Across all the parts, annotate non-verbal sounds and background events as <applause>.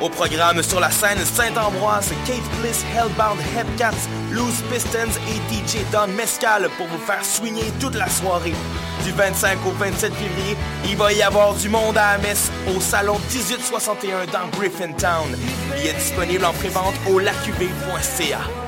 Au programme sur la scène Saint-Ambroise, Kate Bliss, Hellbound, Headcats, Loose Pistons et DJ Don Mescal pour vous faire swinger toute la soirée. Du 25 au 27 février, il va y avoir du monde à la messe au salon 1861 dans Griffintown. Il est disponible en prévente au lacuv.ca.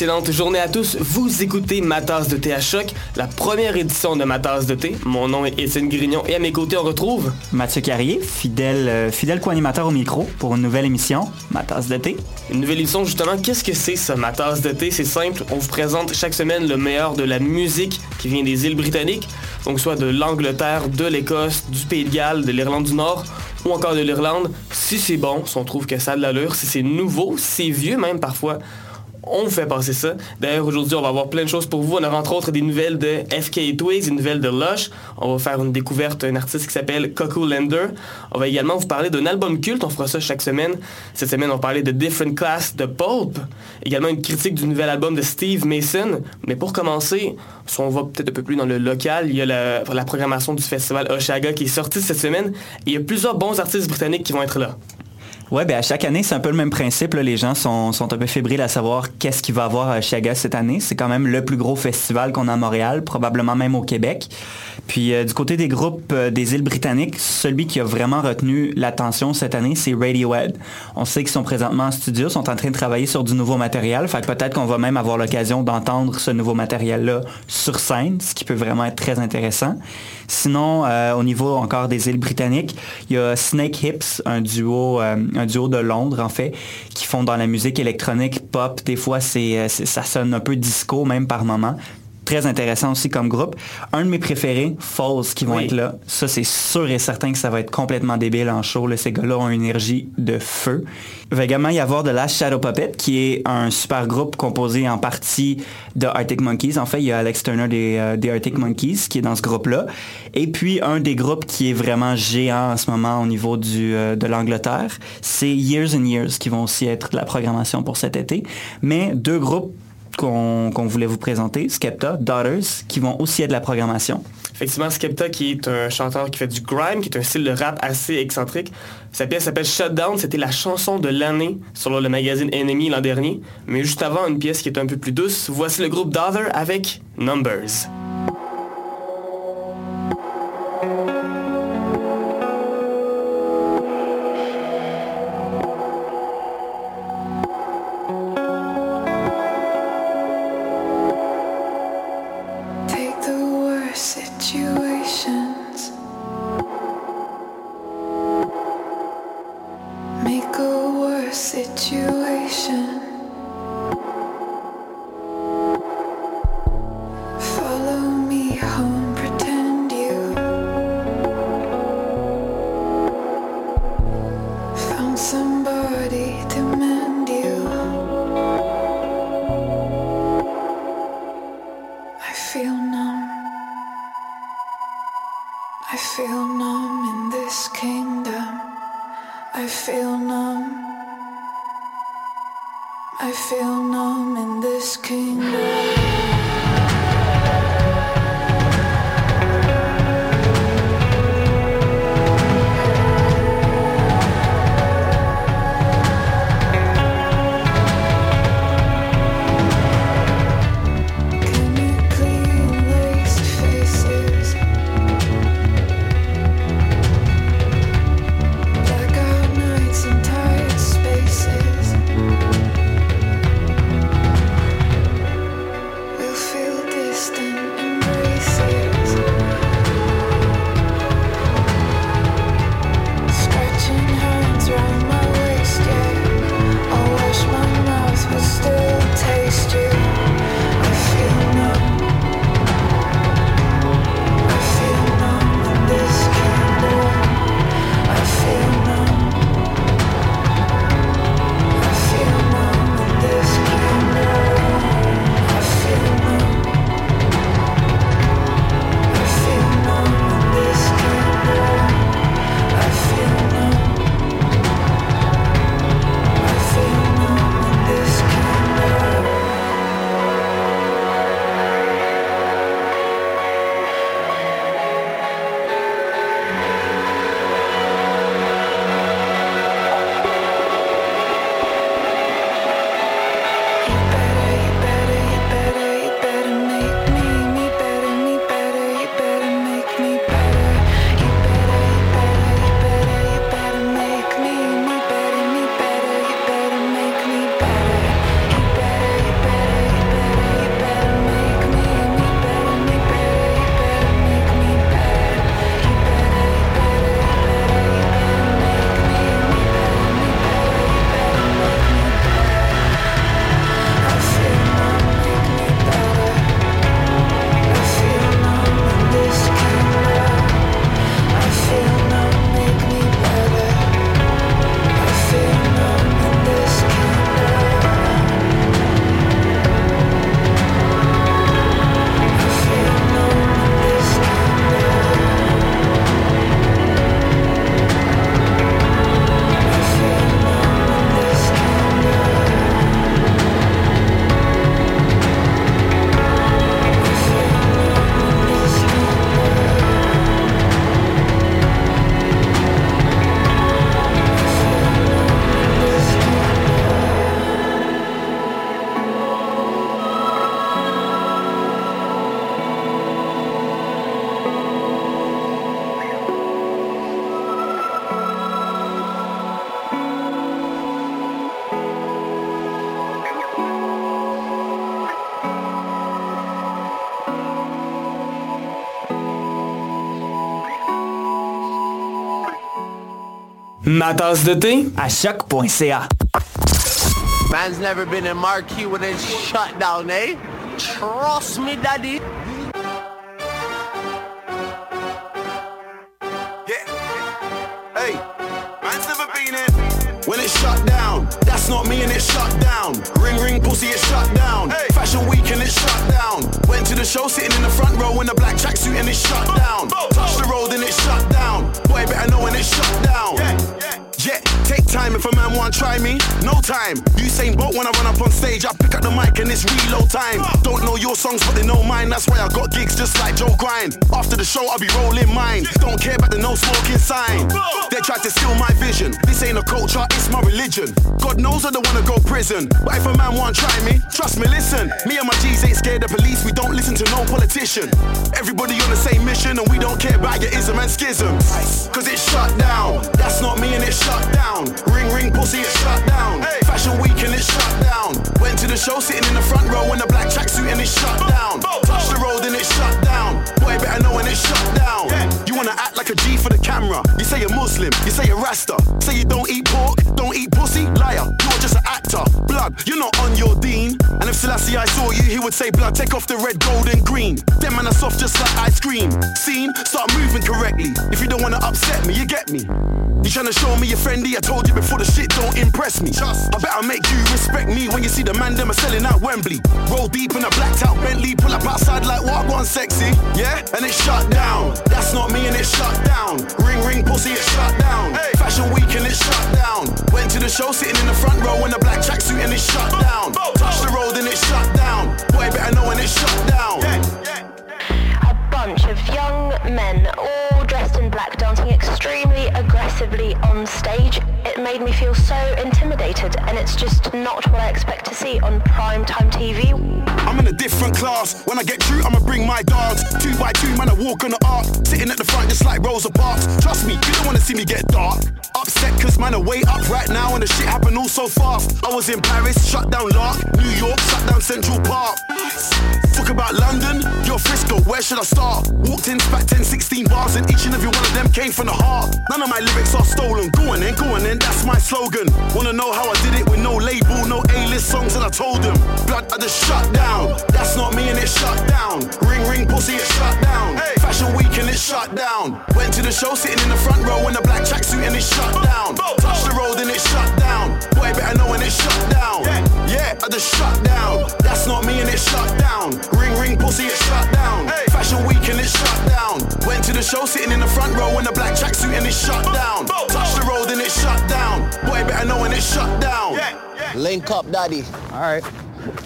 Excellente journée à tous. Vous écoutez Ma tasse de thé à choc, la première édition de Ma tasse de thé. Mon nom est Étienne Grignon et à mes côtés on retrouve Mathieu Carrier, fidèle, euh, fidèle co-animateur au micro pour une nouvelle émission, Ma tasse de thé. une nouvelle édition justement. Qu'est-ce que c'est ça, Ma tasse de thé? C'est simple. On vous présente chaque semaine le meilleur de la musique qui vient des îles britanniques, donc soit de l'Angleterre, de l'Écosse, du Pays de Galles, de l'Irlande du Nord ou encore de l'Irlande. Si c'est bon, si on trouve que ça a de l'allure, si c'est nouveau, si c'est vieux même parfois on vous fait passer ça. D'ailleurs, aujourd'hui, on va avoir plein de choses pour vous. On aura entre autres des nouvelles de FK Twigs, des nouvelles de Lush. On va faire une découverte d'un artiste qui s'appelle Coco Lander. On va également vous parler d'un album culte. On fera ça chaque semaine. Cette semaine, on va parler de Different Class de Pulp. Également une critique du nouvel album de Steve Mason. Mais pour commencer, si on va peut-être un peu plus dans le local, il y a la, la programmation du festival Oshaga qui est sorti cette semaine. Et il y a plusieurs bons artistes britanniques qui vont être là. Ouais, ben à chaque année, c'est un peu le même principe. Les gens sont, un peu fébriles à savoir qu'est-ce qu'il va avoir à Chiaga cette année. C'est quand même le plus gros festival qu'on a à Montréal, probablement même au Québec. Puis euh, du côté des groupes euh, des îles britanniques, celui qui a vraiment retenu l'attention cette année, c'est Radiohead. On sait qu'ils sont présentement en studio, sont en train de travailler sur du nouveau matériel. Fait que peut-être qu'on va même avoir l'occasion d'entendre ce nouveau matériel-là sur scène, ce qui peut vraiment être très intéressant. Sinon, euh, au niveau encore des îles britanniques, il y a Snake Hips, un duo, euh, un duo de Londres en fait, qui font dans la musique électronique pop. Des fois, c'est, euh, c'est- ça sonne un peu disco même par moment. Très intéressant aussi comme groupe. Un de mes préférés, Falls, qui vont Oui. être là. Ça, c'est sûr et certain que ça va être complètement débile en show. là. Ces gars-là ont une énergie de feu. Il va également y avoir The Last Shadow Puppet, qui est un super groupe composé en partie de Arctic Monkeys. En fait, il y a Alex Turner des, euh, des Arctic Monkeys qui est dans ce groupe-là. Et puis, un des groupes qui est vraiment géant en ce moment au niveau du, euh, de l'Angleterre, c'est Years and Years, qui vont aussi être de la programmation pour cet été. Mais deux groupes qu'on voulait vous présenter, Skepta, Daughters, qui vont aussi être de la programmation. Effectivement, Skepta, qui est un chanteur qui fait du grime, qui est un style de rap assez excentrique. Sa pièce s'appelle Shutdown, c'était la chanson de l'année sur le magazine Enemy l'an dernier. Mais juste avant, une pièce qui est un peu plus douce, voici le groupe Daughter avec Numbers. I feel numb. I feel numb in this kingdom. Ma tasse de thé? À choc.ca. Man's never been in marquee when it's shut down, eh? Trust me, daddy. Try me. No time. Usain Bolt when I run up on stage, I pick up the mic and it's reload time. Don't know your songs, but they know mine. That's why I got gigs just like Joe Grind. After the show, I'll be rolling mine. Don't care about the no smoking sign. They tried to steal my vision. This ain't a culture, it's my religion. God knows I don't wanna go prison. But if a man want try me, trust me, listen. Me and my G's ain't scared of police. We don't listen to no politician. Everybody on the same mission, and we don't care about your ism and schisms. Cause it's shut down. That's not me and it's shut down. Ring ring pussy, it's shut down. Fashion week and it's shut down. Went to the show sitting in the front row in a black tracksuit and it's shut down. Touch the road and it's shut down. Boy, better know when it's shut down. You wanna act like a G for the camera. You say you're Muslim, you say you're Rasta. Say you don't eat pork, don't eat pussy. Liar, you're just an. Blood, you're not on your dean. And if Selassie I saw you, he would say, blood, take off the red, gold and green. Them man are soft just like ice cream. Scene, start moving correctly. If you don't wanna upset me, you get me. You tryna show me you're friendly? I told you before the shit don't impress me. I better make you respect me when you see the man them are selling out Wembley. Roll deep in a blacked out Bentley, pull up outside like what one sexy. Yeah, and it's shut down. That's not me and it's shut down. Ring ring pussy, it's shut down. Hey. Fashion week and it's shut down. Went to the show sitting in the front row in a black Tracksuit and it shut down. Touch the road and shut down. Boy, better know when shut down. A bunch of young men all aggressively on stage, it made me feel so intimidated and it's just not what I expect to see on prime time TV. I'm in a different class. When I get through, I'ma bring my dogs. Two by two, man, I walk on the arc. Sitting at the front just like Rosa Parks. Trust me, you don't wanna see me get dark. Upset cause man are way up right now and the shit happened all so fast. I was in Paris, shut down Lark. New York, shut down Central Park. Talk about London, you're Frisco, where should I start? Walked in, spat 10, 16 bars and each and every one of them came from the heart. None of my lyrics are stolen. Go on then, go on then, that's my slogan. Wanna know how I did it with no label, no A-list songs and I told them. Blood, I just shut down. That's not me and it shut down. Ring, ring, pussy, it shut down. Fashion week and it shut down. Went to the show sitting in the front row in a black tracksuit and it shut down. Touch the road and it shut down. Boy, better know when it shut down. Yeah, I just shut down. That's not me and it shut down. Ring, ring, pussy, it shut down. Fashion week and it shut down. Went to the show sitting in the front row in a black tracksuit and it shut down. Touch the road and it shut down. Boy, better know when it shut down. Link up, daddy. All right.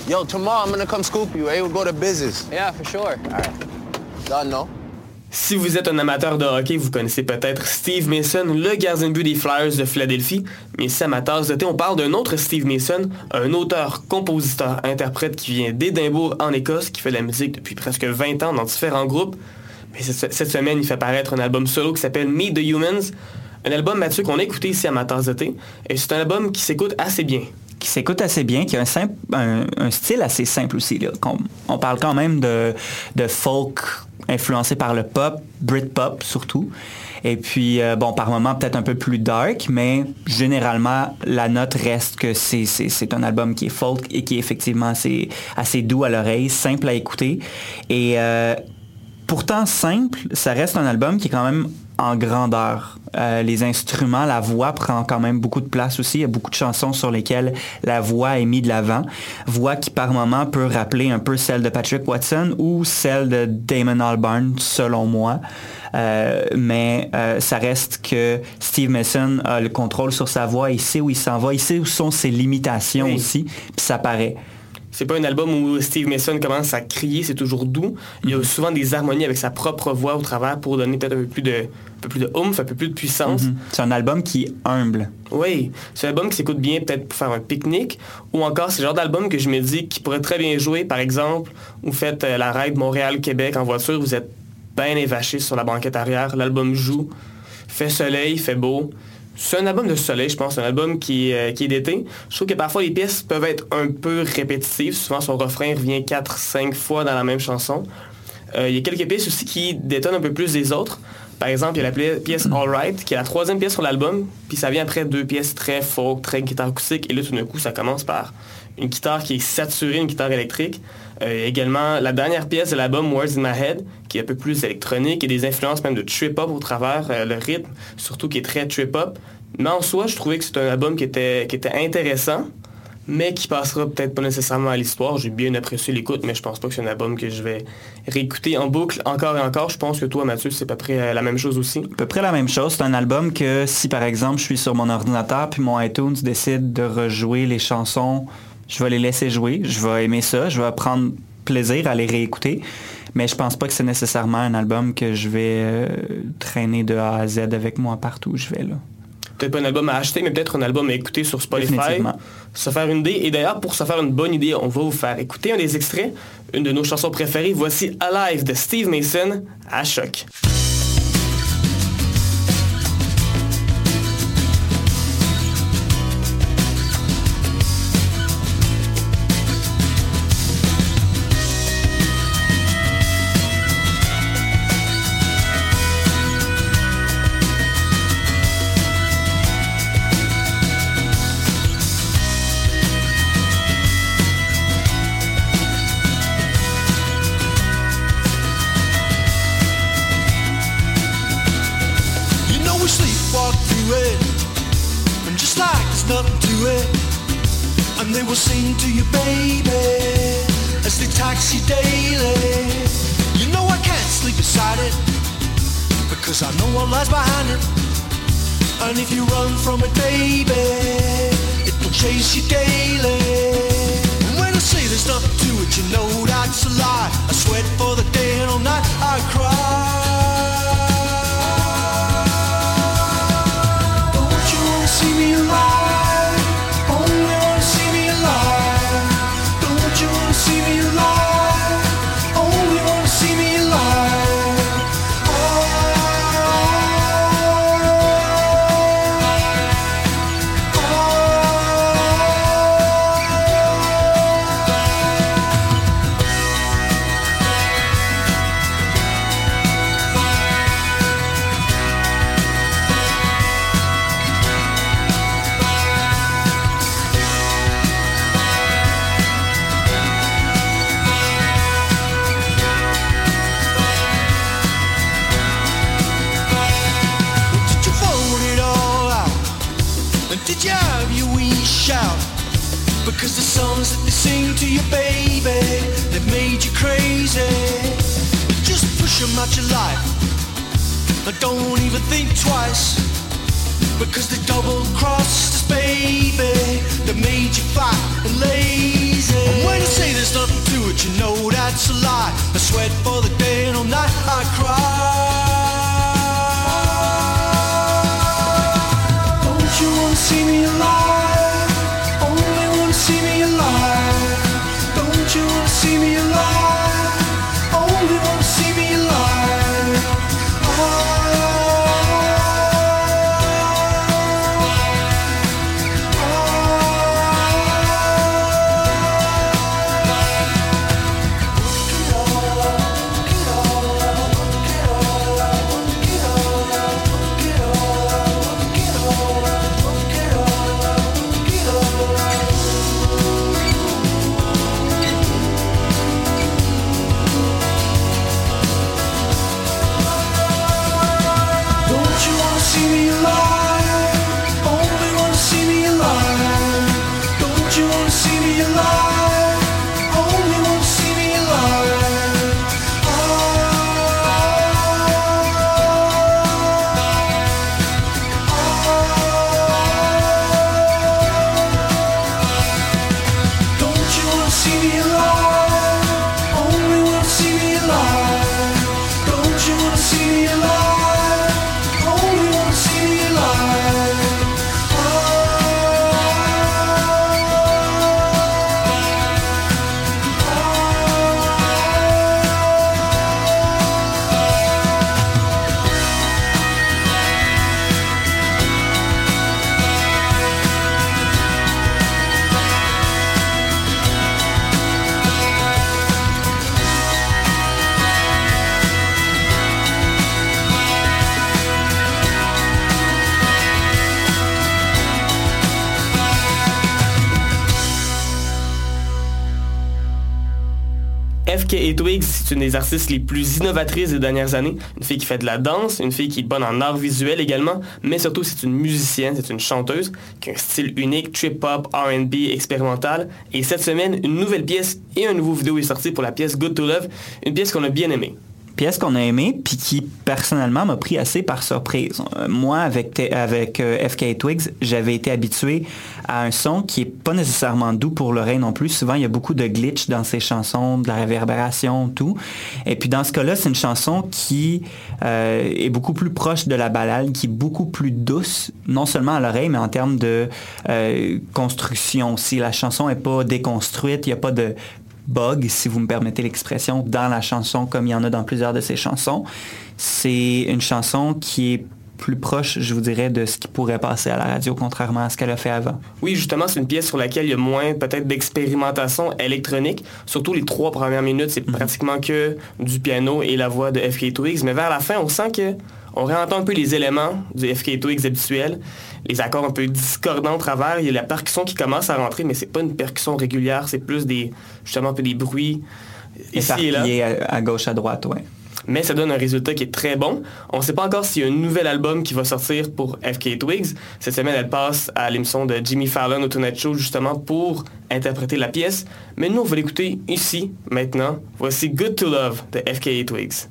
Yo, tomorrow I'm gonna come scoop you, eh? We'll go to business. Yeah, for sure. All right. Done, no? Si vous êtes un amateur de hockey, vous connaissez peut-être Steve Mason, le gardien de but des Flyers de Philadelphie. Mais si tasse de thé, on parle d'un autre Steve Mason, un auteur, compositeur, interprète qui vient d'Édimbourg en Écosse, qui fait de la musique depuis presque 20 ans dans différents groupes. Mais cette semaine, il fait paraître un album solo qui s'appelle Meet the Humans. Un album, Mathieu, qu'on a écouté ici à ma tasse de thé. Et c'est un album qui s'écoute assez bien. qui s'écoute assez bien, qui a un, style assez simple aussi. On, parle quand même de folk influencé par le pop, Britpop surtout. Et puis, euh, bon, par moments peut-être un peu plus dark, mais généralement, la note reste que c'est, un album qui est folk et qui est effectivement assez, assez doux à l'oreille, simple à écouter. Et euh, pourtant simple, ça reste un album qui est quand même en grandeur. Euh, les instruments, la voix prend quand même beaucoup de place aussi. Il y a beaucoup de chansons sur lesquelles la voix est mise de l'avant. Voix qui par moment peut rappeler un peu celle de Patrick Watson ou celle de Damon Albarn, selon moi. Euh, mais euh, ça reste que Steve Mason a le contrôle sur sa voix, il sait où il s'en va, il sait où sont ses limitations Oui. aussi, puis ça paraît. C'est pas un album où Steve Mason commence à crier, c'est toujours doux. Il y a souvent des harmonies avec sa propre voix au travers pour donner peut-être un peu plus de, un peu plus de oomph, un peu plus de puissance. Mhm. C'est un album qui est humble. Oui, c'est un album qui s'écoute bien peut-être pour faire un pique-nique, ou encore c'est le genre d'album que je me dis qui pourrait très bien jouer, par exemple, vous faites euh, la ride Montréal-Québec en voiture, vous êtes bien évaché sur la banquette arrière, l'album joue, fait soleil, fait beau. C'est un album de soleil, je pense, un album qui, euh, qui est d'été. Je trouve que parfois les pièces peuvent être un peu répétitives, souvent son refrain revient 4-5 fois dans la même chanson. Euh, il y a quelques pièces aussi qui détonnent un peu plus des autres. Par exemple, il y a la pièce All Right, qui est la troisième pièce sur l'album, puis ça vient après deux pièces très folk, très guitare acoustique, et là tout d'un coup ça commence par une guitare qui est saturée, une guitare électrique. Euh, également la dernière pièce de l'album Words in My Head, qui est un peu plus électronique et des influences même de trip-hop au travers, euh, le rythme, surtout qui est très trip-hop. Mais en soi, je trouvais que c'était un album qui était, qui était intéressant, mais qui passera peut-être pas nécessairement à l'histoire. J'ai bien apprécié l'écoute, mais je pense pas que c'est un album que je vais réécouter en boucle encore et encore. Je pense que toi, Mathieu, c'est à peu près euh, la même chose aussi. à peu près la même chose. C'est un album que si par exemple je suis sur mon ordinateur puis mon iTunes décide de rejouer les chansons, je vais les laisser jouer. Je vais aimer ça. Je vais prendre plaisir à les réécouter. Mais je pense pas que c'est nécessairement un album que je vais euh, traîner de A à Z avec moi partout où je vais là. Peut-être pas un album à acheter, mais peut-être un album à écouter sur Spotify. Se faire une idée. Et d'ailleurs, pour se faire une bonne idée, on va vous faire écouter un des extraits, une de nos chansons préférées. Voici Alive de Steve Mason à choc. Will sing to you, baby, as they taxi daily. You know I can't sleep beside it, because I know what lies behind it, and if you run from it, baby, it will chase you daily. And when I say there's nothing to it, you know that's a lie. I sweat for the day and all night I cry. Crazy. Just push them out your life. But don't even think twice. Because they double crossed us, baby. They made you fat and lazy. And when I say there's nothing to it, you know that's a lie. I sweat for the day and all night I cry. Twigs, c'est une des artistes les plus innovatrices des dernières années. Une fille qui fait de la danse, une fille qui est bonne en art visuel également, mais surtout c'est une musicienne, c'est une chanteuse qui a un style unique, trip-hop, R&B, expérimental. Et cette semaine, une nouvelle pièce et un nouveau vidéo est sorti pour la pièce Good to Love, une pièce qu'on a bien aimée pièce qu'on a aimée, puis qui personnellement m'a pris assez par surprise. Euh, Moi, avec, avec euh, FK Twigs, j'avais été habitué à un son qui est pas nécessairement doux pour l'oreille non plus. Souvent, il y a beaucoup de glitch dans ces chansons, de la réverbération, tout. Et puis dans ce cas-là, c'est une chanson qui euh, est beaucoup plus proche de la balade, qui est beaucoup plus douce, non seulement à l'oreille, mais en termes de construction aussi. La chanson est pas déconstruite, il n'y a pas de bug, si vous me permettez l'expression, dans la chanson comme il y en a dans plusieurs de ses chansons. C'est une chanson qui est plus proche, je vous dirais, de ce qui pourrait passer à la radio, contrairement à ce qu'elle a fait avant. Oui, justement, c'est une pièce sur laquelle il y a moins peut-être d'expérimentation électronique. Surtout les trois premières minutes, c'est pratiquement que du piano et la voix de FK Twigs. Mais vers la fin, on sent que on réentend un peu les éléments du FK Twigs habituel. Les accords un peu discordants au travers. Il y a la percussion qui commence à rentrer, mais c'est pas une percussion régulière. C'est plus des, justement, un peu des bruits ici et là. À, à gauche, à droite, ouais. mais ça donne un résultat qui est très bon. On ne sait pas encore s'il y a un nouvel album qui va sortir pour FK Twigs. Cette semaine, elle passe à l'émission de Jimmy Fallon au Tonight Show justement pour interpréter la pièce. Mais nous, on va l'écouter ici, maintenant. Voici Good to Love de FK Twigs.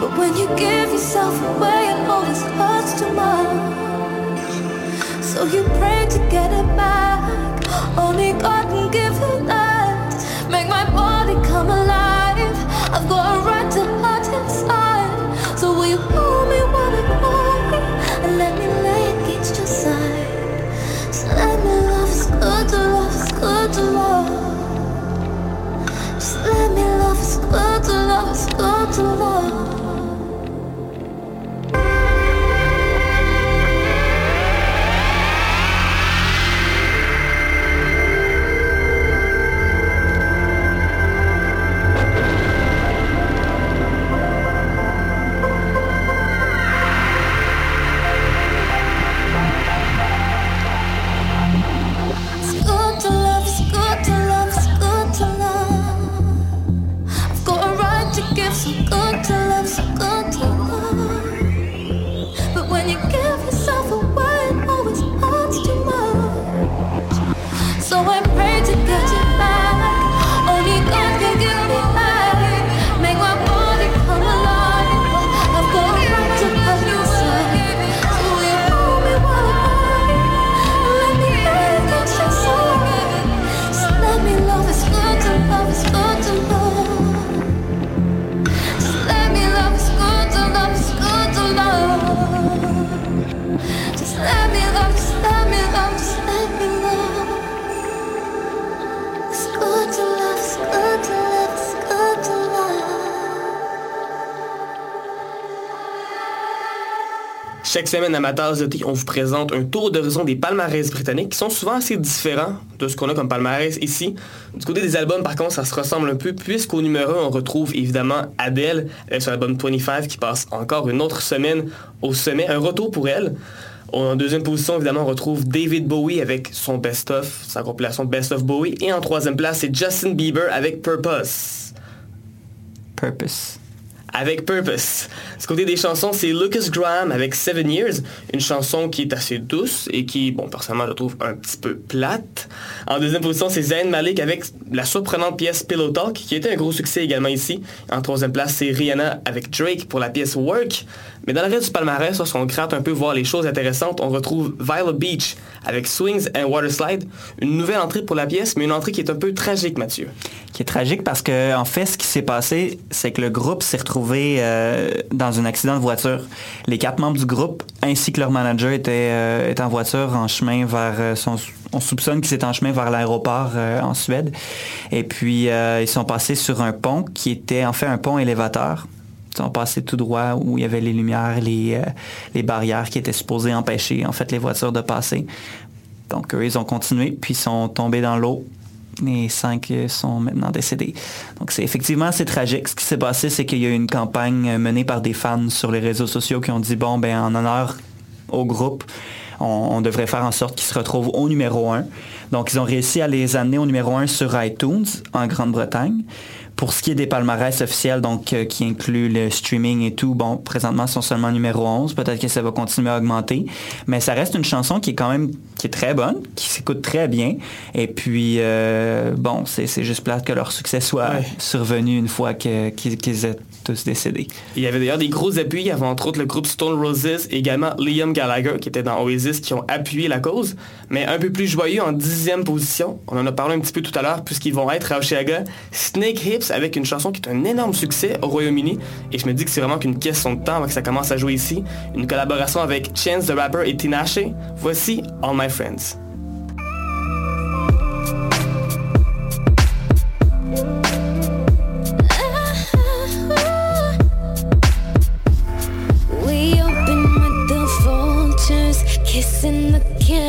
But when you give yourself away, it always hurts too much. So you pray to get it back. Only God can give you that. Make my body come alive. I've got a right to hurt inside. So will you hold me while I cry and let me lay against your side? So let me love, it's good to love, it's good to love. Just let me love, it's good to love, it's good to love. Chaque semaine à de thé, on vous présente un tour d'horizon des palmarès britanniques qui sont souvent assez différents de ce qu'on a comme palmarès ici. Du côté des albums, par contre, ça se ressemble un peu puisqu'au numéro 1, on retrouve évidemment Adele avec son album 25 qui passe encore une autre semaine au sommet. Un retour pour elle. En deuxième position, évidemment, on retrouve David Bowie avec son best-of, sa compilation Best of Bowie. Et en troisième place, c'est Justin Bieber avec Purpose. Purpose. Avec Purpose. Du côté des chansons, c'est Lucas Graham avec Seven Years, une chanson qui est assez douce et qui, bon, personnellement, je trouve un petit peu plate. En deuxième position, c'est Zayn Malik avec la surprenante pièce Pillow Talk, qui était un gros succès également ici. En troisième place, c'est Rihanna avec Drake pour la pièce Work. Mais dans le reste du palmarès, là, si on gratte un peu voir les choses intéressantes, on retrouve Violet Beach avec Swings and Water Slide, une nouvelle entrée pour la pièce, mais une entrée qui est un peu tragique, Mathieu. Qui est tragique parce que, en fait, ce qui s'est passé, c'est que le groupe s'est retrouvé euh, dans un accident de voiture. Les quatre membres du groupe, ainsi que leur manager, étaient, euh, en voiture en chemin vers euh, on soupçonne qu'ils étaient en chemin vers l'aéroport en Suède. Et puis, ils sont passés sur un pont qui était en fait un pont élévateur. Ils sont passés tout droit où il y avait les lumières, les, euh, les barrières qui étaient supposées empêcher en fait les voitures de passer. Donc eux, ils ont continué, puis sont tombés dans l'eau. Les cinq euh, sont maintenant décédés. Donc c'est effectivement assez tragique. Ce qui s'est passé, c'est qu'il y a eu une campagne euh, menée par des fans sur les réseaux sociaux qui ont dit bon ben en honneur au groupe, on, on devrait faire en sorte qu'ils se retrouvent au numéro 1. Donc ils ont réussi à les amener au numéro 1 sur iTunes en Grande-Bretagne. Pour ce qui est des palmarès officiels, donc euh, qui inclut le streaming et tout, bon, présentement, ils sont seulement numéro 11. Peut-être que ça va continuer à augmenter. Mais ça reste une chanson qui est quand même qui est très bonne, qui s'écoute très bien. Et puis, euh, bon, c'est juste plate que leur succès soit Ouais. survenu une fois que- qu'ils qu'ils aient tous décédé. Il y avait d'ailleurs des gros appuis, il y avait entre autres le groupe Stone Roses et également Liam Gallagher qui était dans Oasis qui ont appuyé la cause. Mais un peu plus joyeux en dixième position, on en a parlé un petit peu tout à l'heure puisqu'ils vont être à Oshiaga, Snake Hips avec une chanson qui est un énorme succès au Royaume-Uni. Et je me dis que c'est vraiment qu'une question de temps avant que ça commence à jouer ici. Une collaboration avec Chance the Rapper et Tinashe. Voici All My Friends.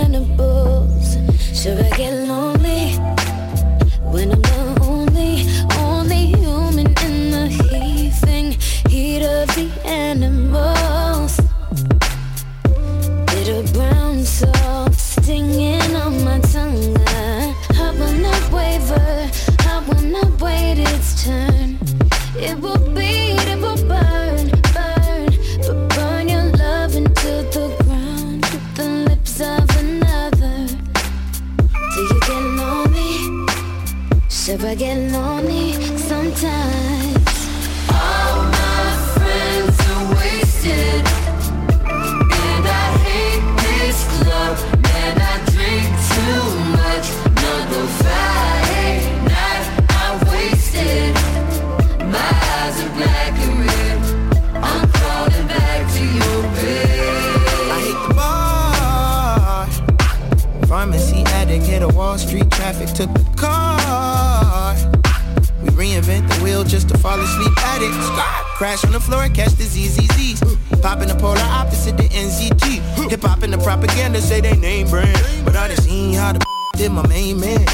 Cannibals. Should I get lonely when I'm the only, only human in the heaving heat of the animals? Bitter brown salt stinging on my tongue. I will not waver, I will not wait its turn. It will I get lonely sometimes? All my friends are wasted. And I hate this club, man. I drink too much. Another Friday night, I'm wasted. My eyes are black and red. I'm crawling back to your bed. I hate the bar. Pharmacy addict, hit a Wall Street traffic, took the car. Wheel just to fall asleep at it. Crash on the floor, catch the ZZZs. Pop in the polar opposite the NZT. Hip hop and the propaganda say they name brand. But I done seen how the <laughs> did my main man.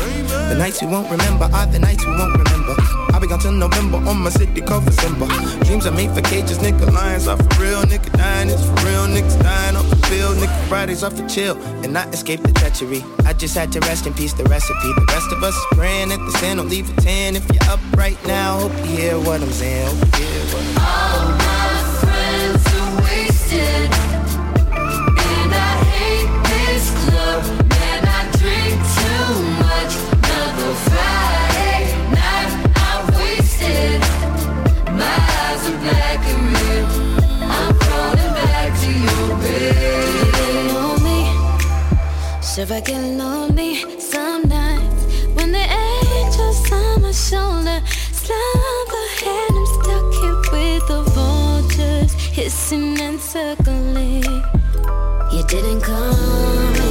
The nights we won't remember are the nights we won't remember. I'll be gone till November on my city called Simba. Dreams are made for cages, nigga. Lions are for real, nigga. Dying is for real, niggas dying off the field, nigga. Fridays are for chill and not escape the treachery. I just had to rest in peace, the recipe. The rest of us is praying at the sin, don't leave a 10. If you're up right now, hope you hear what I'm saying. Hope you hear what I'm All my friends are wasted. Should I get lonely some nights when the angels on my shoulder slumber and I'm stuck here with the vultures hissing and circling? You didn't call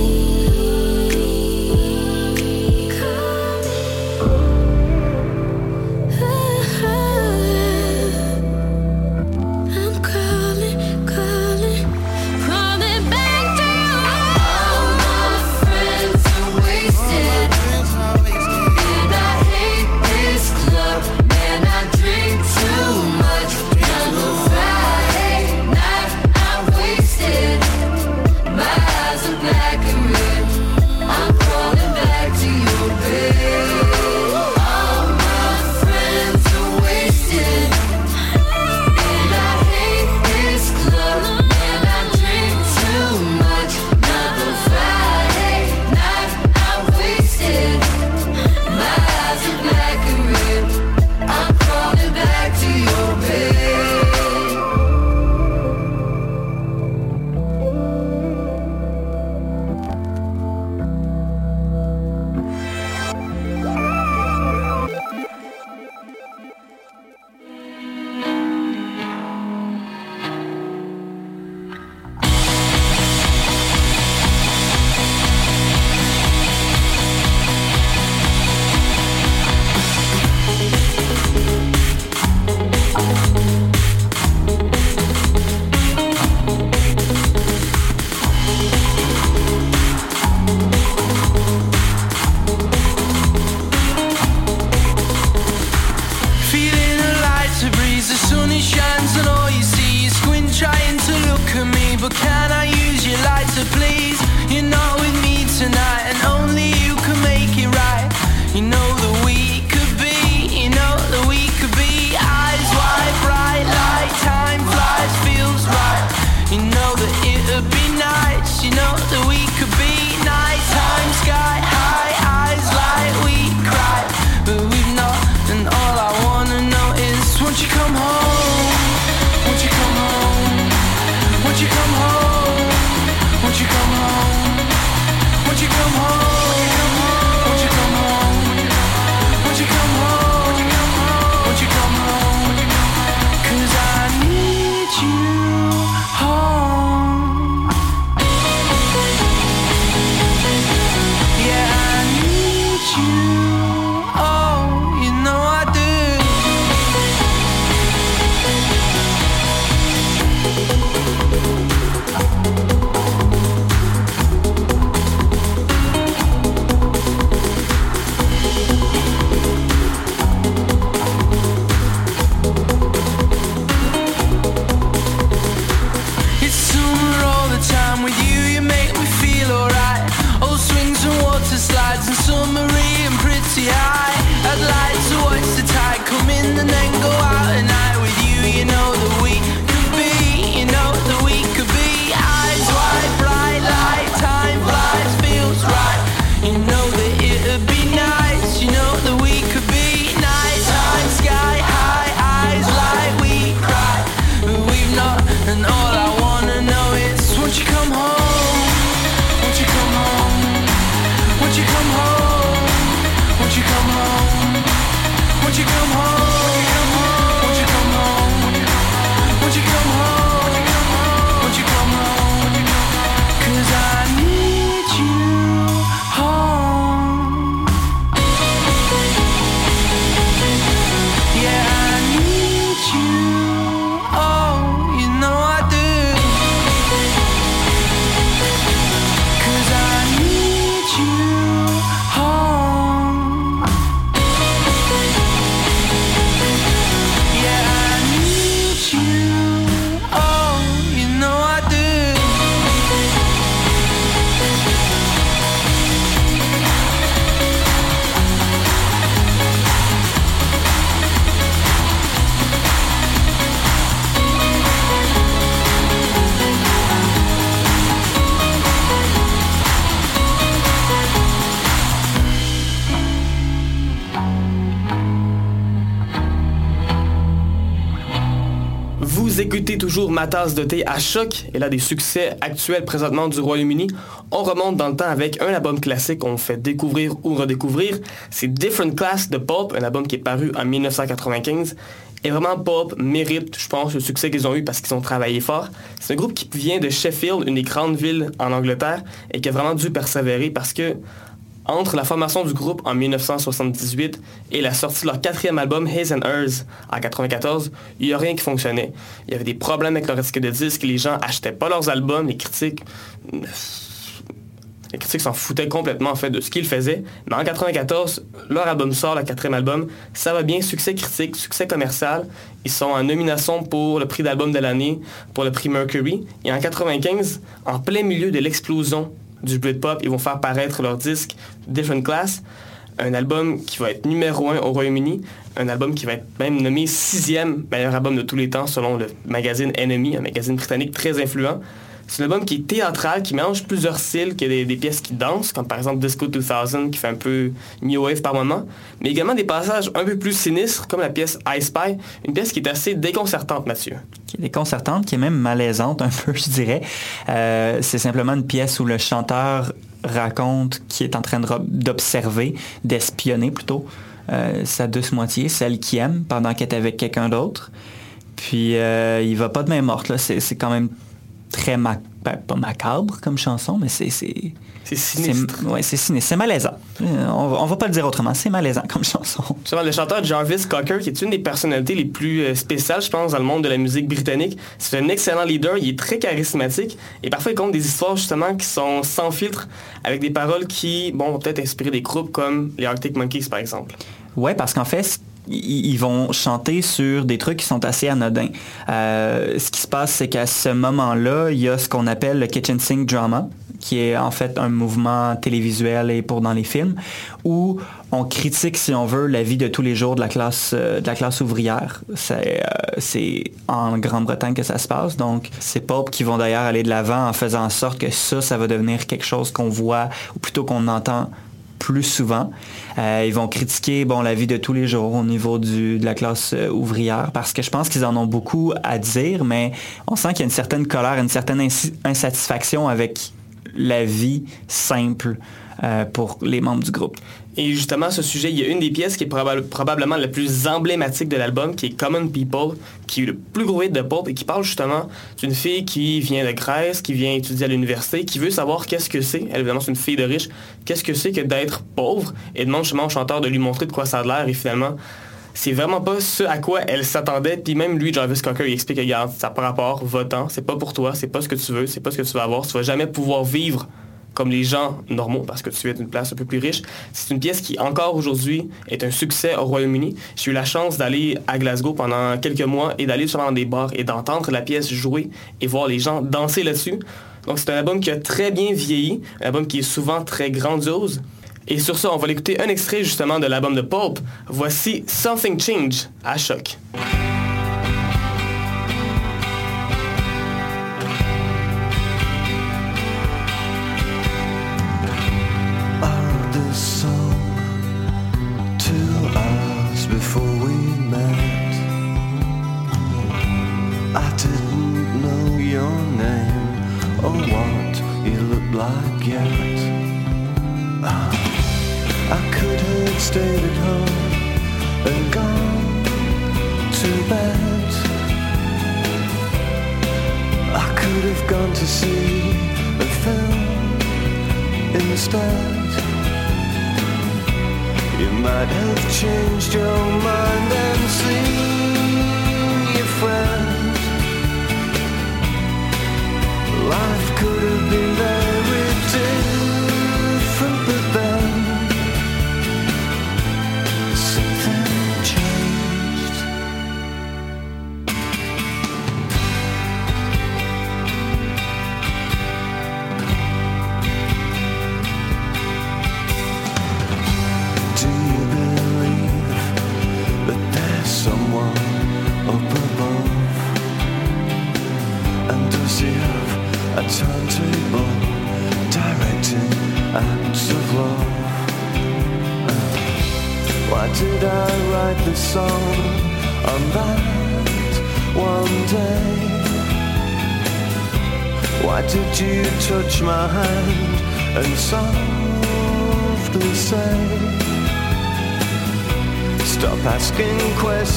Vous écoutez toujours ma tasse de thé à choc et là des succès actuels présentement du Royaume-Uni. On remonte dans le temps avec un album classique qu'on fait découvrir ou redécouvrir. C'est Different Class de Pulp, un album qui est paru en 1995. Et vraiment, Pulp mérite, je pense, le succès qu'ils ont eu parce qu'ils ont travaillé fort. C'est un groupe qui vient de Sheffield, une des grandes villes en Angleterre, et qui a vraiment dû persévérer parce que entre la formation du groupe en 1978 et la sortie de leur quatrième album, His and Hers, en 1994, il n'y a rien qui fonctionnait. Il y avait des problèmes avec leur étiquette de disques, les gens achetaient pas leurs albums, les critiques... Les critiques s'en foutaient complètement de ce qu'ils faisaient. Mais en 1994, leur album sort, le quatrième album. Ça va bien, succès critique, succès commercial. Ils sont en nomination pour le prix d'album de l'année, pour le prix Mercury. Et en 1995, en plein milieu de l'explosion du Britpop, ils vont faire paraître leur disque Different Class, un album qui va être numéro un au Royaume-Uni, un album qui va être même nommé sixième meilleur album de tous les temps selon le magazine Enemy, un magazine britannique très influent. C'est un album qui est théâtral, qui mélange plusieurs styles, qui a des, pièces qui dansent, comme par exemple Disco 2000, qui fait un peu new wave par moment, mais également des passages un peu plus sinistres, comme la pièce I Spy, une pièce qui est assez déconcertante, Mathieu. Qui est déconcertante, qui est même malaisante <laughs> un peu, je dirais. Euh, c'est simplement une pièce où le chanteur raconte qu'il est en train d'observer, d'espionner plutôt, euh, sa douce moitié, celle qui aime, pendant qu'elle est avec quelqu'un d'autre. Puis euh, il va pas de main morte, là. C'est quand même très ma ben, pas macabre comme chanson, mais c'est c'est c'est sinistre. Ouais, c'est sinistre, c'est malaisant. Euh, on va, on va pas le dire autrement, c'est malaisant comme chanson. Justement, le chanteur Jarvis Cocker, qui est une des personnalités les plus euh, spéciales, je pense, dans le monde de la musique britannique, c'est un excellent leader, il est très charismatique et parfois il compte des histoires justement qui sont sans filtre, avec des paroles qui, bon, vont peut-être inspirer des groupes comme les Arctic Monkeys par exemple. Ouais, parce qu'en fait, ils vont chanter sur des trucs qui sont assez anodins. Euh, ce qui se passe, c'est qu'à ce moment-là, il y a ce qu'on appelle le kitchen sink drama, qui est en fait un mouvement télévisuel et pour dans les films, où on critique, si on veut, la vie de tous les jours de la classe, euh, de la classe ouvrière. C'est, euh, c'est en Grande-Bretagne que ça se passe. Donc, c'est Pop qui vont d'ailleurs aller de l'avant en faisant en sorte que ça, ça va devenir quelque chose qu'on voit, ou plutôt qu'on entend plus souvent. Euh, ils vont critiquer bon, la vie de tous les jours au niveau du, de la classe euh, ouvrière parce que je pense qu'ils en ont beaucoup à dire, mais on sent qu'il y a une certaine colère, une certaine insatisfaction avec la vie simple euh, pour les membres du groupe. Et justement, à ce sujet, il y a une des pièces qui est probablement la plus emblématique de l'album, qui est Common People, qui est le plus gros hit de Pulp et qui parle justement d'une fille qui vient de Grèce, qui vient étudier à l'université, qui veut savoir qu'est-ce que c'est, elle évidemment c'est une fille de riche, qu'est-ce que c'est que d'être pauvre, et demande justement au chanteur de lui montrer de quoi ça a l'air, et finalement, c'est vraiment pas ce à quoi elle s'attendait. Puis même lui, Jarvis Cocker, il explique, regarde, ça par rapport, votant, c'est pas pour toi, c'est pas ce que tu veux, c'est pas ce que tu vas avoir, tu vas jamais pouvoir vivre comme les gens normaux, parce que tu es une place un peu plus riche. C'est une pièce qui, encore aujourd'hui, est un succès au Royaume-Uni. J'ai eu la chance d'aller à Glasgow pendant quelques mois et d'aller dans des bars et d'entendre la pièce jouer et voir les gens danser là-dessus. Donc c'est un album qui a très bien vieilli, un album qui est souvent très grandiose. Et sur ça, on va l'écouter un extrait justement de l'album de Pulp. Voici Something Change à choc. I. Uh, I could have stayed at home and gone to bed. I could have gone to see a film instead. You might have changed your mind and seen.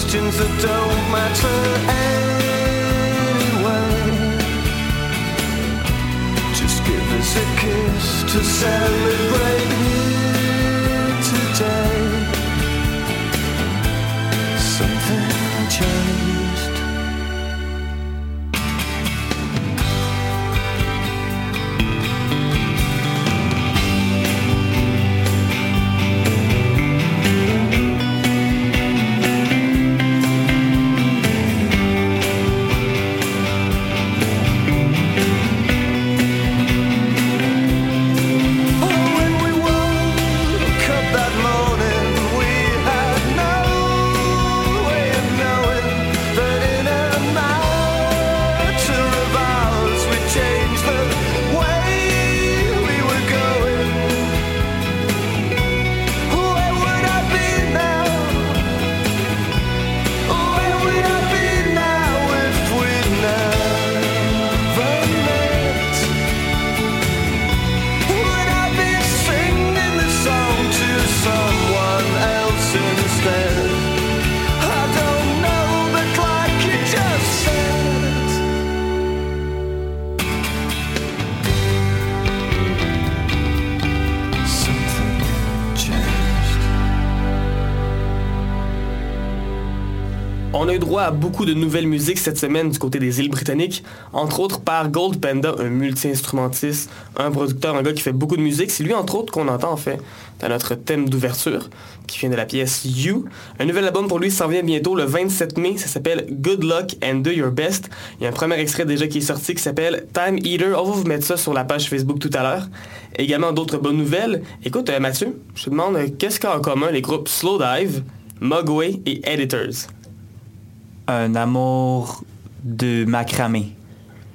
Questions that don't matter anyway. Just give us a kiss to celebrate beaucoup de nouvelles musiques cette semaine du côté des îles britanniques, entre autres par Gold Panda, un multi-instrumentiste, un producteur, un gars qui fait beaucoup de musique. C'est lui, entre autres, qu'on entend en fait dans notre thème d'ouverture, qui vient de la pièce You. Un nouvel album pour lui s'en vient bientôt le 27 mai, ça s'appelle Good Luck and Do Your Best. Il y a un premier extrait déjà qui est sorti qui s'appelle Time Eater. On va vous mettre ça sur la page Facebook tout à l'heure. Également d'autres bonnes nouvelles. Écoute, euh, Mathieu, je te demande euh, qu'est-ce qu'a en commun les groupes Slow Dive, Mugway et Editors? Un amour de macramé.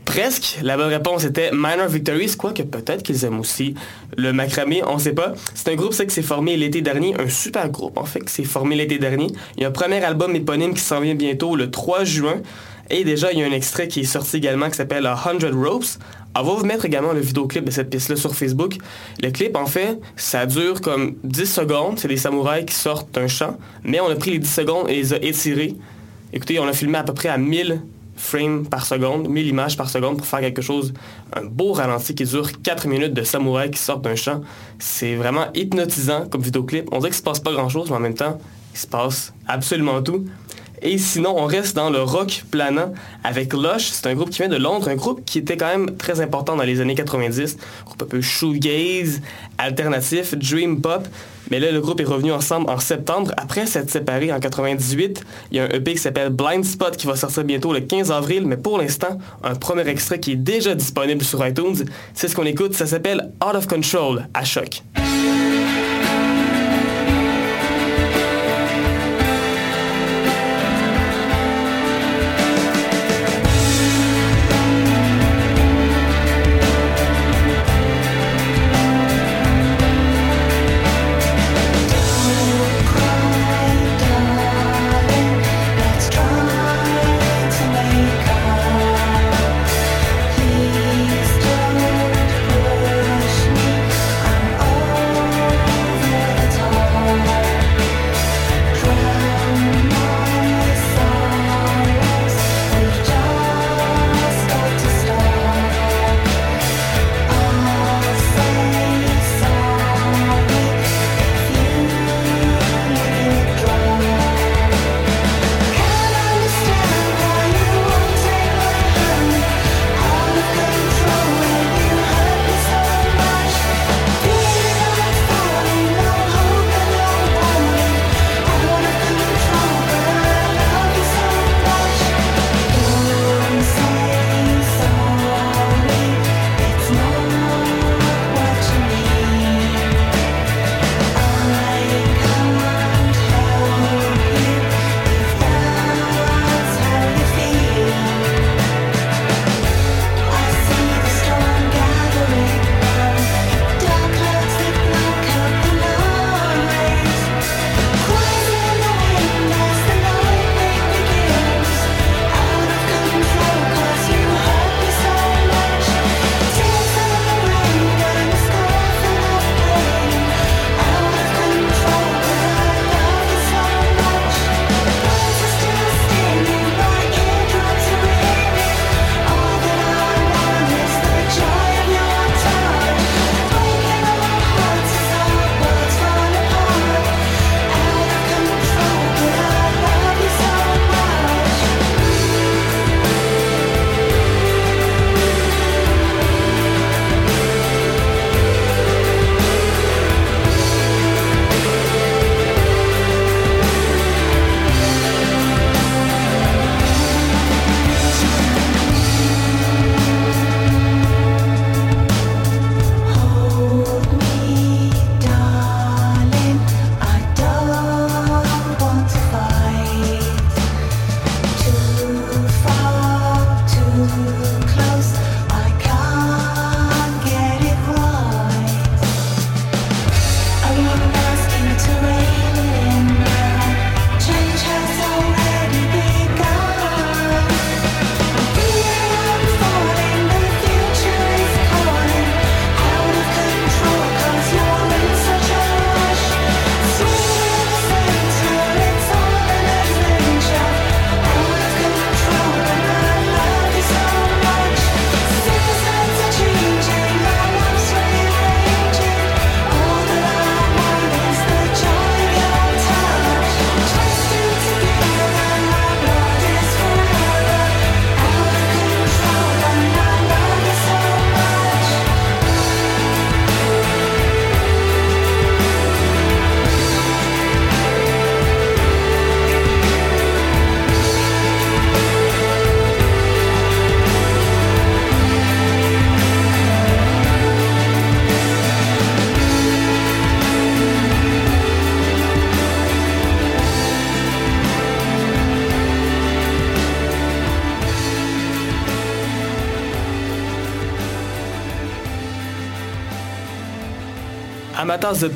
Presque. La bonne réponse était Minor Victories, quoique peut-être qu'ils aiment aussi le macramé, on sait pas. C'est un groupe ça, qui s'est formé l'été dernier, un super groupe en fait, qui s'est formé l'été dernier. Il y a un premier album éponyme qui s'en vient bientôt le 3 juin. Et déjà, il y a un extrait qui est sorti également qui s'appelle 100 Ropes. On va vous mettre également le vidéoclip de cette pièce-là sur Facebook. Le clip, en fait, ça dure comme 10 secondes. C'est des samouraïs qui sortent d'un champ. Mais on a pris les 10 secondes et les a étirés. Écoutez, on a filmé à peu près à 1000 frames par seconde, 1000 images par seconde pour faire quelque chose, un beau ralenti qui dure 4 minutes de samouraïs qui sortent d'un champ. C'est vraiment hypnotisant comme vidéoclip. On dirait qu'il se passe pas grand-chose, mais en même temps, il se passe absolument tout. Et sinon, on reste dans le rock planant avec Lush. C'est un groupe qui vient de Londres, un groupe qui était quand même très important dans les années 90. Un groupe un peu shoegaze, alternatif, dream pop. Mais là, le groupe est revenu ensemble en septembre. Après s'être séparé en 98, il y a un EP qui s'appelle Blind Spot qui va sortir bientôt le 15 avril. Mais pour l'instant, un premier extrait qui est déjà disponible sur iTunes. C'est ce qu'on écoute. Ça s'appelle Out of Control à choc.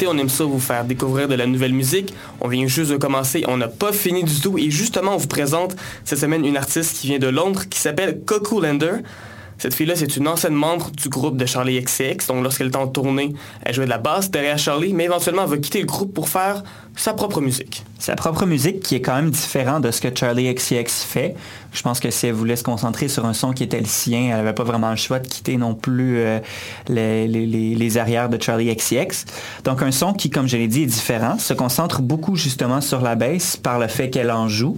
On aime ça vous faire découvrir de la nouvelle musique. On vient juste de commencer, on n'a pas fini du tout. Et justement, on vous présente cette semaine une artiste qui vient de Londres qui s'appelle Coco Lander. Cette fille-là, c'est une ancienne membre du groupe de Charlie XCX. Donc, lorsqu'elle était en tournée, elle jouait de la basse derrière Charlie, mais éventuellement, elle va quitter le groupe pour faire sa propre musique. Sa propre musique qui est quand même différente de ce que Charlie XCX fait. Je pense que si elle voulait se concentrer sur un son qui était le sien, elle n'avait pas vraiment le choix de quitter non plus euh, les, arrières de Charlie XCX. Donc un son qui, comme je l'ai dit, est différent, se concentre beaucoup justement sur la basse par le fait qu'elle en joue.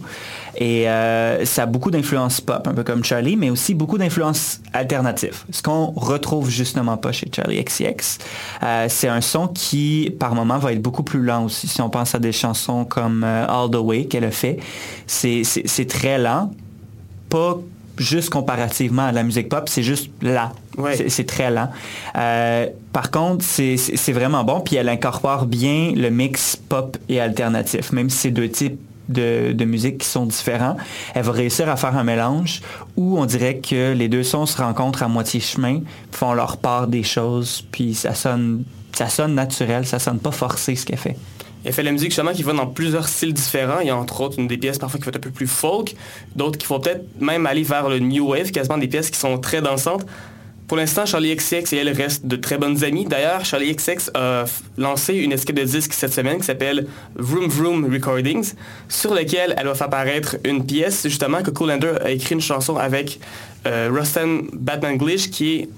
Et euh, ça a beaucoup d'influence pop, un peu comme Charlie, mais aussi beaucoup d'influence alternative. Ce qu'on retrouve justement pas chez Charlie XCX. Euh, c'est un son qui, par moment, va être beaucoup plus lent aussi. Si on pense à des chansons comme euh, All the Way qu'elle a fait, c'est très lent. Pas juste comparativement à la musique pop, c'est juste là. C'est- C'est très lent. Euh, par contre, c'est vraiment bon, puis elle incorpore bien le mix pop et alternatif, même si c'est deux types de, musique qui sont différents. Elle va réussir à faire un mélange où on dirait que les deux sons se rencontrent à moitié chemin, font leur part des choses, puis ça sonne, ça sonne naturel, ça sonne pas forcé ce qu'elle fait. Elle fait la musique justement qui va dans plusieurs styles différents. Il y a entre autres une des pièces parfois qui va être un peu plus folk, d'autres qui vont peut-être même aller vers le new wave, quasiment des pièces qui sont très dansantes. Pour l'instant, Charlie XCX et elle restent de très bonnes amies. D'ailleurs, Charlie XCX a lancé une escape de disque cette semaine qui s'appelle Vroom Vroom Recordings, sur lequel elle va faire apparaître une pièce. Justement, Coco Lander a écrit une chanson avec euh, Rustin Batman Glitch, qui est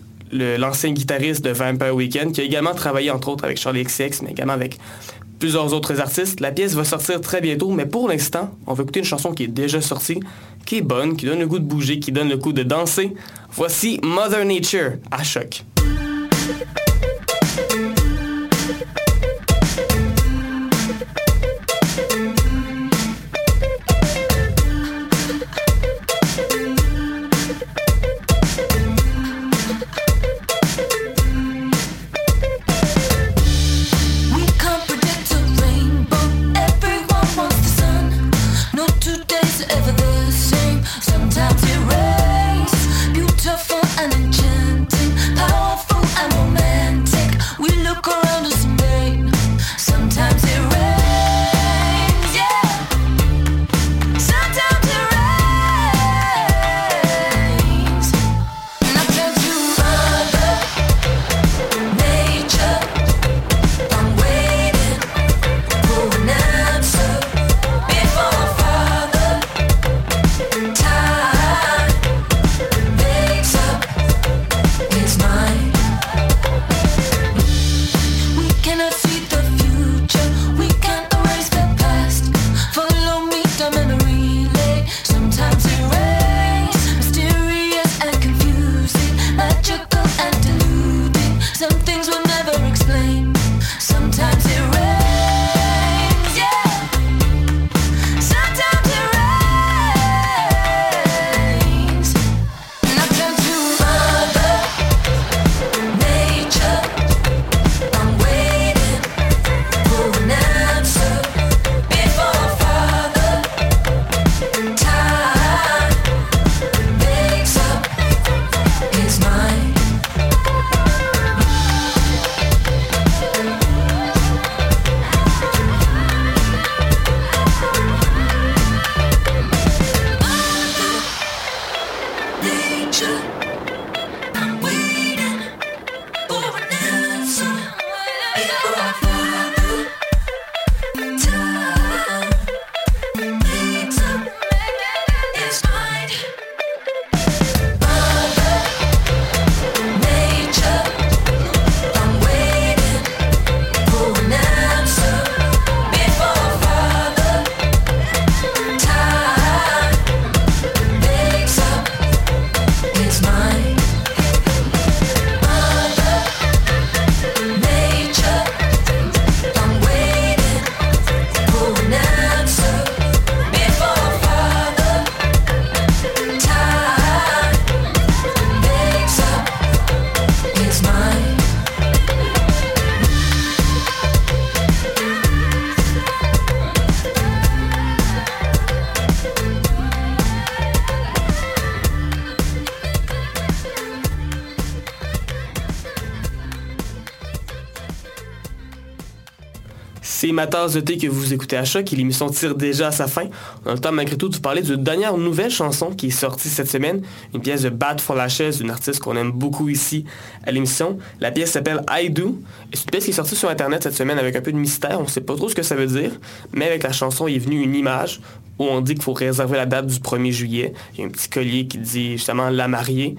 l'ancien guitariste de Vampire Weekend, qui a également travaillé entre autres avec Charlie XCX, mais également avec plusieurs autres artistes. La pièce va sortir très bientôt, mais pour l'instant, on va écouter une chanson qui est déjà sortie, qui est bonne, qui donne le goût de bouger, qui donne le goût de danser. Voici Mother Nature à choc. Ma de thé que vous écoutez à choc et l'émission tire déjà à sa fin. On a le temps malgré tout de vous parler d'une dernière nouvelle chanson qui est sortie cette semaine, une pièce de Bad for Lashes, d'une artiste qu'on aime beaucoup ici à l'émission. La pièce s'appelle I Do. C'est une pièce qui est sortie sur internet cette semaine avec un peu de mystère, on ne sait pas trop ce que ça veut dire, mais avec la chanson il est venu une image où on dit qu'il faut réserver la date du 1er juillet. Il y a un petit collier qui dit justement la mariée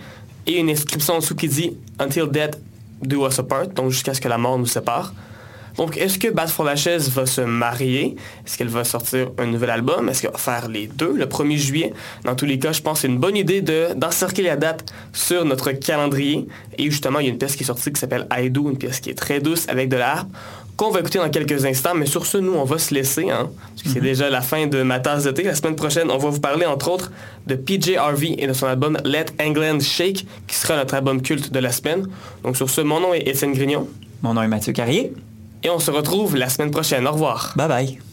et une inscription en dessous qui dit Until death do us apart, donc jusqu'à ce que la mort nous sépare. Donc, est-ce que Bad for Lashes va se marier? Est-ce qu'elle va sortir un nouvel album? Est-ce qu'elle va faire les deux le 1er juillet? Dans tous les cas, je pense que c'est une bonne idée de- d'encercler la date sur notre calendrier. Et justement, il y a une pièce qui est sortie qui s'appelle Do, une pièce qui est très douce avec de la harpe, qu'on va écouter dans quelques instants. Mais sur ce, nous, on va se laisser, hein, parce que c'est déjà la fin de ma tasse de thé. La semaine prochaine, on va vous parler, entre autres, de PJ Harvey et de son album Let England Shake, qui sera notre album culte de la semaine. Donc, sur ce, mon nom est Étienne Grignon. Mon nom est Mathieu Carrier. Et on se retrouve la semaine prochaine. Au revoir. Bye bye.